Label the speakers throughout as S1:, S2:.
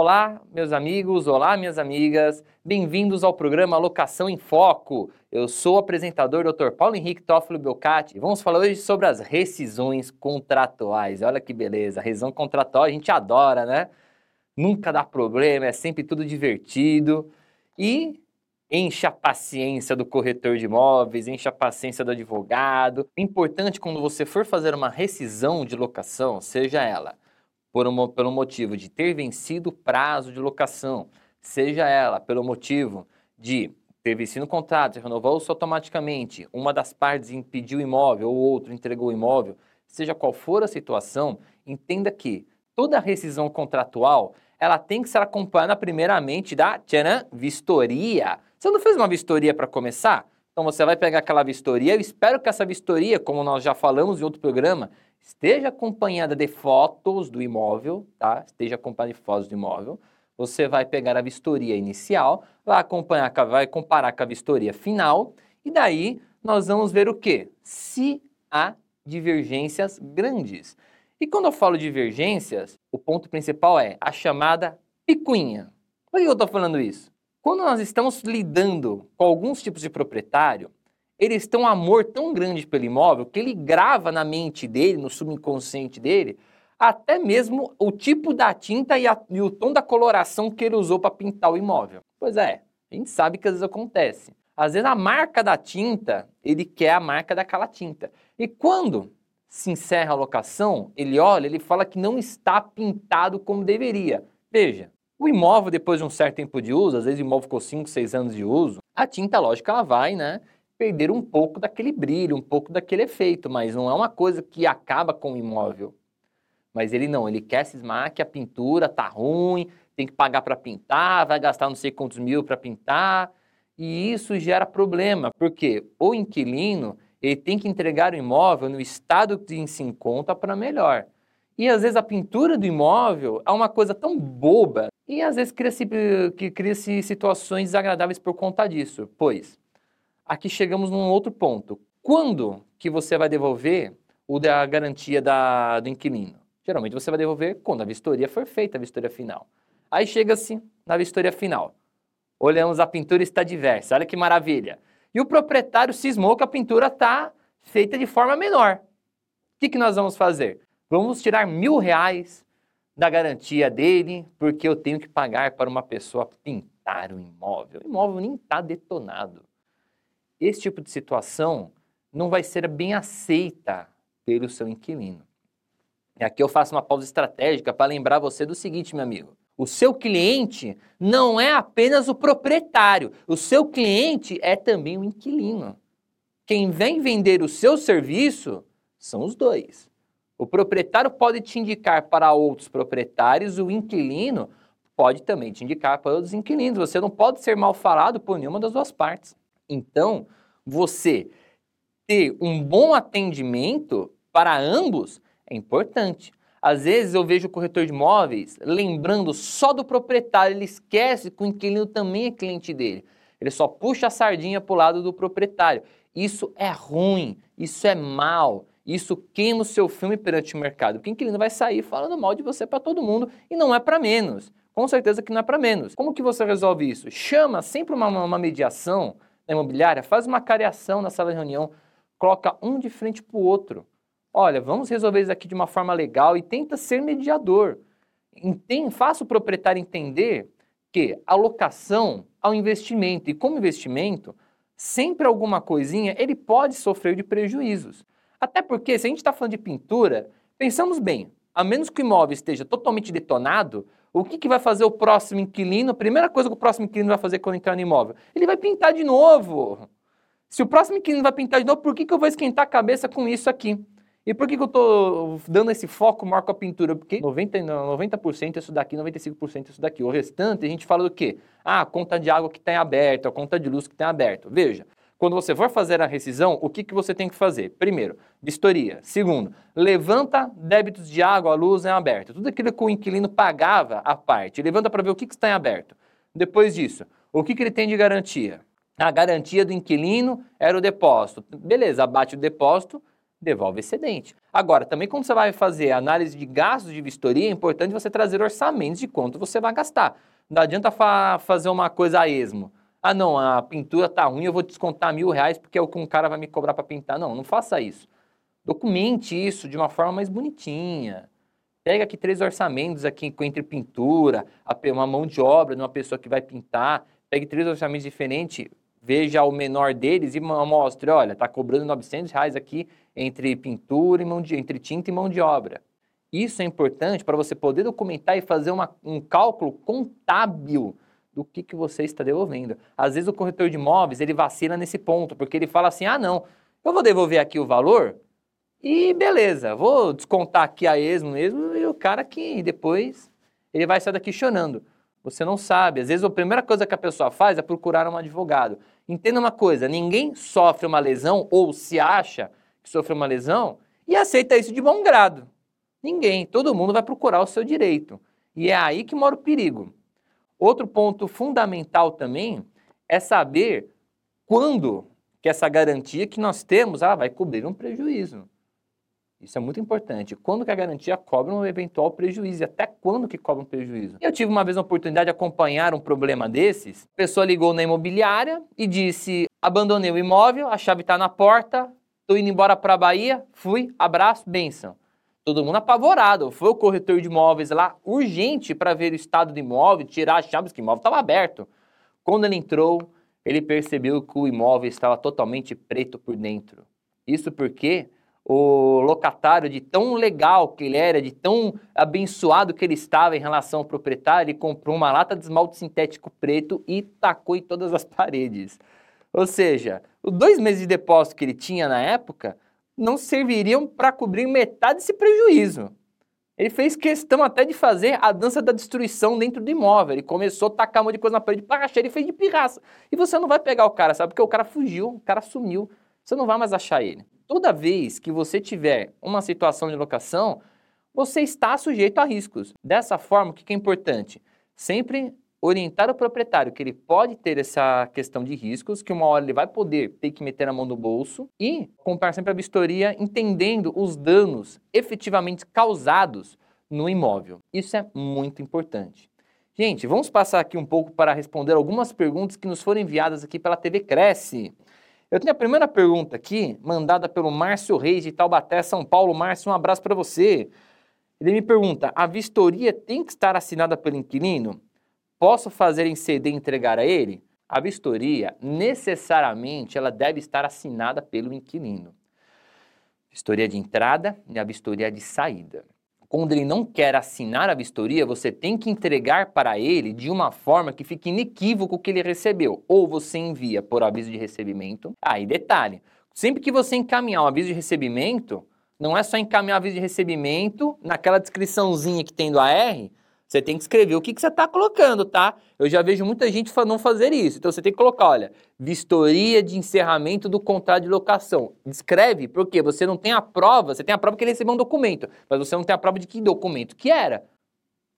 S1: Olá, meus amigos, olá, minhas amigas, bem-vindos ao programa Locação em Foco. Eu sou o apresentador Dr. Paulo Henrique Toffolo Belcati e vamos falar hoje sobre as rescisões contratuais. Olha que beleza, rescisão contratual a gente adora, né? Nunca dá problema, é sempre tudo divertido e enche a paciência do corretor de imóveis, enche a paciência do advogado. Importante quando você for fazer uma rescisão de locação, seja ela por um, pelo motivo de ter vencido o prazo de locação, seja ela pelo motivo de ter vencido o contrato, renovou-se automaticamente, uma das partes impediu o imóvel ou outro entregou o imóvel, seja qual for a situação, entenda que toda rescisão contratual ela tem que ser acompanhada primeiramente da tcharam, vistoria. Você não fez uma vistoria para começar? Então você vai pegar aquela vistoria. Eu espero que essa vistoria, como nós já falamos em outro programa, esteja acompanhada de fotos do imóvel, tá? Esteja acompanhada de fotos do imóvel. Você vai pegar a vistoria inicial, vai acompanhar, vai comparar com a vistoria final, e daí nós vamos ver o quê? Se há divergências grandes. E quando eu falo divergências, o ponto principal é a chamada picuinha. Por que eu estou falando isso? Quando nós estamos lidando com alguns tipos de proprietário, eles têm um amor tão grande pelo imóvel que ele grava na mente dele, no subconsciente dele, até mesmo o tipo da tinta e, a, e o tom da coloração que ele usou para pintar o imóvel. Pois é, a gente sabe que às vezes acontece. Às vezes a marca da tinta, ele quer a marca daquela tinta. E quando se encerra a locação, ele olha, ele fala que não está pintado como deveria. Veja, o imóvel, depois de um certo tempo de uso, às vezes o imóvel ficou 5, 6 anos de uso, a tinta, lógico, ela vai, né? Perder um pouco daquele brilho, um pouco daquele efeito, mas não é uma coisa que acaba com o imóvel. Mas ele não, ele quer cismar que a pintura tá ruim, tem que pagar para pintar, vai gastar não sei quantos mil para pintar, e isso gera problema, porque o inquilino ele tem que entregar o imóvel no estado que se encontra para melhor. E às vezes a pintura do imóvel é uma coisa tão boba e às vezes cria-se cria situações desagradáveis por conta disso, pois aqui chegamos num outro ponto. Quando que você vai devolver o da garantia da, do inquilino? Geralmente você vai devolver quando a vistoria for feita, a vistoria final. Aí chega-se na vistoria final. Olhamos a pintura está diversa, olha que maravilha. E o proprietário cismou que a pintura está feita de forma menor. O que, que nós vamos fazer? Vamos tirar mil reais da garantia dele, porque eu tenho que pagar para uma pessoa pintar o imóvel. O imóvel nem está detonado esse tipo de situação não vai ser bem aceita pelo seu inquilino. E aqui eu faço uma pausa estratégica para lembrar você do seguinte, meu amigo. O seu cliente não é apenas o proprietário, o seu cliente é também o inquilino. Quem vem vender o seu serviço são os dois. O proprietário pode te indicar para outros proprietários, o inquilino pode também te indicar para outros inquilinos. Você não pode ser mal falado por nenhuma das duas partes. Então, você ter um bom atendimento para ambos é importante. Às vezes eu vejo o corretor de imóveis lembrando só do proprietário, ele esquece que o inquilino também é cliente dele. Ele só puxa a sardinha para o lado do proprietário. Isso é ruim, isso é mal, isso queima o seu filme perante o mercado. Porque o inquilino vai sair falando mal de você para todo mundo e não é para menos. Com certeza que não é para menos. Como que você resolve isso? Chama sempre uma, uma mediação na imobiliária, faz uma cariação na sala de reunião, coloca um de frente para o outro. Olha, vamos resolver isso aqui de uma forma legal e tenta ser mediador. Entende, faça o proprietário entender que a locação ao investimento, e como investimento, sempre alguma coisinha ele pode sofrer de prejuízos. Até porque, se a gente está falando de pintura, pensamos bem, a menos que o imóvel esteja totalmente detonado, o que, que vai fazer o próximo inquilino? A primeira coisa que o próximo inquilino vai fazer quando entrar no imóvel? Ele vai pintar de novo. Se o próximo inquilino vai pintar de novo, por que, que eu vou esquentar a cabeça com isso aqui? E por que, que eu estou dando esse foco maior com a pintura? Porque 90%, 90% é isso daqui, 95% é isso daqui. O restante a gente fala do quê? Ah, conta de água que está aberta, a conta de luz que está aberta. Veja, quando você for fazer a rescisão, o que, que você tem que fazer? Primeiro, vistoria. Segundo, levanta débitos de água, luz em aberto. Tudo aquilo que o inquilino pagava à parte. Levanta para ver o que, que está em aberto. Depois disso, o que, que ele tem de garantia? A garantia do inquilino era o depósito. Beleza, abate o depósito, devolve excedente. Agora, também quando você vai fazer análise de gastos de vistoria, é importante você trazer orçamentos de quanto você vai gastar. Não adianta fa fazer uma coisa a esmo. Ah, não, a pintura tá ruim, eu vou descontar mil reais porque é o que um cara vai me cobrar para pintar. Não, não faça isso. Documente isso de uma forma mais bonitinha. Pega aqui três orçamentos aqui entre pintura, uma mão de obra de uma pessoa que vai pintar. Pegue três orçamentos diferentes, veja o menor deles e mostre, olha, está cobrando 900 reais aqui entre pintura e mão de, entre tinta e mão de obra. Isso é importante para você poder documentar e fazer uma, um cálculo contábil do que, que você está devolvendo. Às vezes o corretor de imóveis, ele vacila nesse ponto, porque ele fala assim, ah não, eu vou devolver aqui o valor e beleza, vou descontar aqui a esmo mesmo e o cara que depois ele vai sair daqui chorando. Você não sabe. Às vezes a primeira coisa que a pessoa faz é procurar um advogado. Entenda uma coisa, ninguém sofre uma lesão ou se acha que sofreu uma lesão e aceita isso de bom grado. Ninguém, todo mundo vai procurar o seu direito. E é aí que mora o perigo. Outro ponto fundamental também é saber quando que essa garantia que nós temos ah, vai cobrir um prejuízo. Isso é muito importante. Quando que a garantia cobra um eventual prejuízo? E até quando que cobra um prejuízo? Eu tive uma vez a oportunidade de acompanhar um problema desses. A pessoa ligou na imobiliária e disse: abandonei o imóvel, a chave está na porta, estou indo embora para a Bahia, fui, abraço, benção. Todo mundo apavorado. Foi o corretor de imóveis lá, urgente, para ver o estado do imóvel, tirar as chaves, que o imóvel estava aberto. Quando ele entrou, ele percebeu que o imóvel estava totalmente preto por dentro. Isso porque o locatário, de tão legal que ele era, de tão abençoado que ele estava em relação ao proprietário, ele comprou uma lata de esmalte sintético preto e tacou em todas as paredes. Ou seja, os dois meses de depósito que ele tinha na época não serviriam para cobrir metade desse prejuízo. Ele fez questão até de fazer a dança da destruição dentro do imóvel. Ele começou a tacar um monte de coisa na parede para achar, ele fez de pirraça. E você não vai pegar o cara, sabe? Porque o cara fugiu, o cara sumiu. Você não vai mais achar ele toda vez que você tiver uma situação de locação, você está sujeito a riscos. Dessa forma, o que é importante? Sempre orientar o proprietário que ele pode ter essa questão de riscos, que uma hora ele vai poder ter que meter a mão no bolso e comprar sempre a vistoria entendendo os danos efetivamente causados no imóvel. Isso é muito importante. Gente, vamos passar aqui um pouco para responder algumas perguntas que nos foram enviadas aqui pela TV Cresce. Eu tenho a primeira pergunta aqui, mandada pelo Márcio Reis de Taubaté, São Paulo. Márcio, um abraço para você. Ele me pergunta: a vistoria tem que estar assinada pelo inquilino? Posso fazer em CD e entregar a ele? A vistoria, necessariamente, ela deve estar assinada pelo inquilino. Vistoria de entrada e a vistoria de saída quando ele não quer assinar a vistoria, você tem que entregar para ele de uma forma que fique inequívoco o que ele recebeu. Ou você envia por aviso de recebimento. Aí, ah, detalhe: sempre que você encaminhar um aviso de recebimento, não é só encaminhar o aviso de recebimento naquela descriçãozinha que tem do AR você tem que escrever o que, que você está colocando, tá? Eu já vejo muita gente não fazer isso. Então você tem que colocar, olha, vistoria de encerramento do contrato de locação. Escreve, porque você não tem a prova, você tem a prova que ele recebeu um documento, mas você não tem a prova de que documento que era.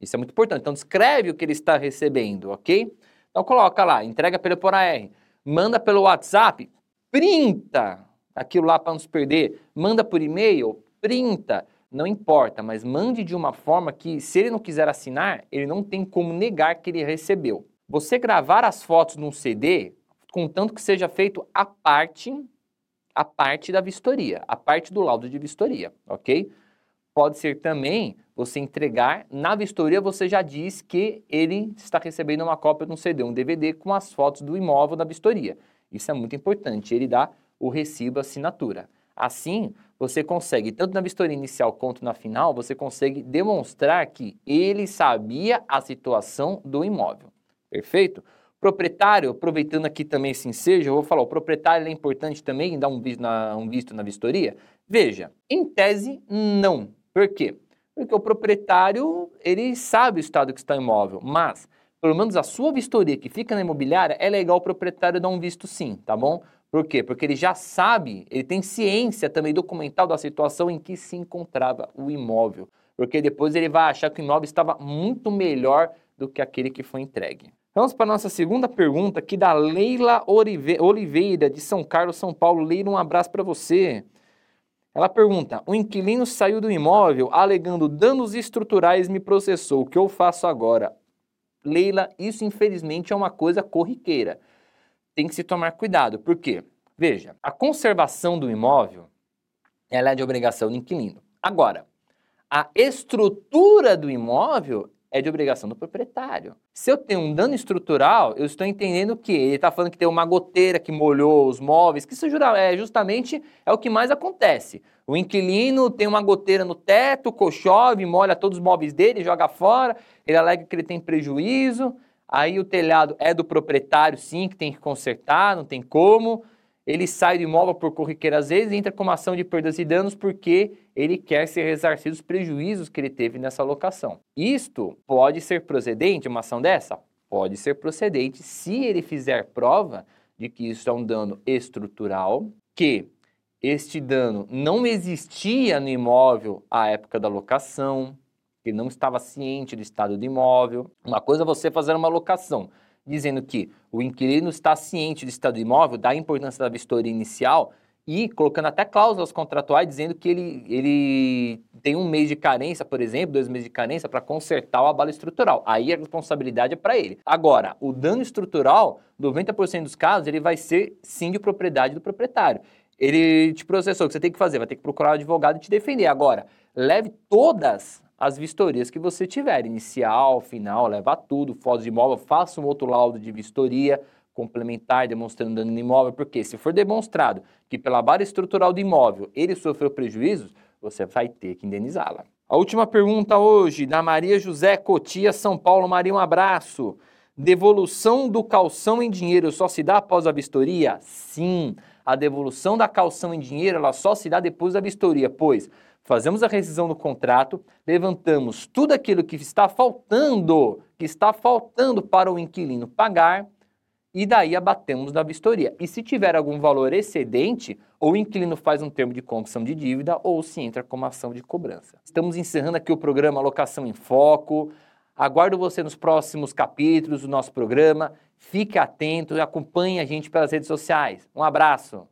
S1: Isso é muito importante. Então escreve o que ele está recebendo, ok? Então coloca lá, entrega pelo por AR, manda pelo WhatsApp, printa aquilo lá para não se perder, manda por e-mail, printa não importa, mas mande de uma forma que, se ele não quiser assinar, ele não tem como negar que ele recebeu. Você gravar as fotos num CD, contanto que seja feito a parte, a parte da vistoria, a parte do laudo de vistoria, ok? Pode ser também você entregar, na vistoria você já diz que ele está recebendo uma cópia de um CD, um DVD com as fotos do imóvel da vistoria. Isso é muito importante, ele dá o recibo assinatura. Assim, você consegue, tanto na vistoria inicial quanto na final, você consegue demonstrar que ele sabia a situação do imóvel. Perfeito? Proprietário, aproveitando aqui também esse ensejo, eu vou falar, o proprietário é importante também dar um visto, na, um visto na vistoria? Veja, em tese, não. Por quê? Porque o proprietário, ele sabe o estado que está o imóvel, mas, pelo menos a sua vistoria que fica na imobiliária, é legal o proprietário dar um visto sim, tá bom? Por quê? Porque ele já sabe, ele tem ciência também documental da situação em que se encontrava o imóvel. Porque depois ele vai achar que o imóvel estava muito melhor do que aquele que foi entregue. Vamos para a nossa segunda pergunta aqui da Leila Oliveira, de São Carlos, São Paulo. Leila, um abraço para você. Ela pergunta: o inquilino saiu do imóvel alegando danos estruturais me processou. O que eu faço agora? Leila, isso infelizmente é uma coisa corriqueira. Tem que se tomar cuidado. Por quê? Veja, a conservação do imóvel ela é de obrigação do inquilino. Agora, a estrutura do imóvel é de obrigação do proprietário. Se eu tenho um dano estrutural, eu estou entendendo que ele está falando que tem uma goteira que molhou os móveis, que isso é justamente é o que mais acontece. O inquilino tem uma goteira no teto, chove, molha todos os móveis dele, joga fora, ele alega que ele tem prejuízo, aí o telhado é do proprietário, sim, que tem que consertar, não tem como ele sai do imóvel por corriqueira às vezes entra com uma ação de perdas e danos porque ele quer ser ressarcido dos prejuízos que ele teve nessa locação. Isto pode ser procedente, uma ação dessa? Pode ser procedente se ele fizer prova de que isso é um dano estrutural, que este dano não existia no imóvel à época da locação, que não estava ciente do estado do imóvel. Uma coisa é você fazer uma locação dizendo que o inquilino está ciente do estado do imóvel, da importância da vistoria inicial e colocando até cláusulas contratuais dizendo que ele, ele tem um mês de carência, por exemplo, dois meses de carência para consertar o abalo estrutural. Aí a responsabilidade é para ele. Agora, o dano estrutural, 90% dos casos, ele vai ser sim de propriedade do proprietário. Ele te processou, o que você tem que fazer? Vai ter que procurar um advogado e te defender. Agora, leve todas as vistorias que você tiver, inicial, final, leva tudo, fotos de imóvel, faça um outro laudo de vistoria complementar demonstrando dano no imóvel, porque se for demonstrado que pela barra estrutural do imóvel ele sofreu prejuízos, você vai ter que indenizá-la. A última pergunta hoje, da Maria José Cotia, São Paulo. Maria, um abraço. Devolução do calção em dinheiro só se dá após a vistoria? Sim, a devolução da calção em dinheiro ela só se dá depois da vistoria, pois fazemos a rescisão do contrato, levantamos tudo aquilo que está faltando, que está faltando para o inquilino pagar, e daí abatemos da vistoria. E se tiver algum valor excedente, ou o inquilino faz um termo de condição de dívida, ou se entra com ação de cobrança. Estamos encerrando aqui o programa Alocação em Foco. Aguardo você nos próximos capítulos do nosso programa. Fique atento e acompanhe a gente pelas redes sociais. Um abraço!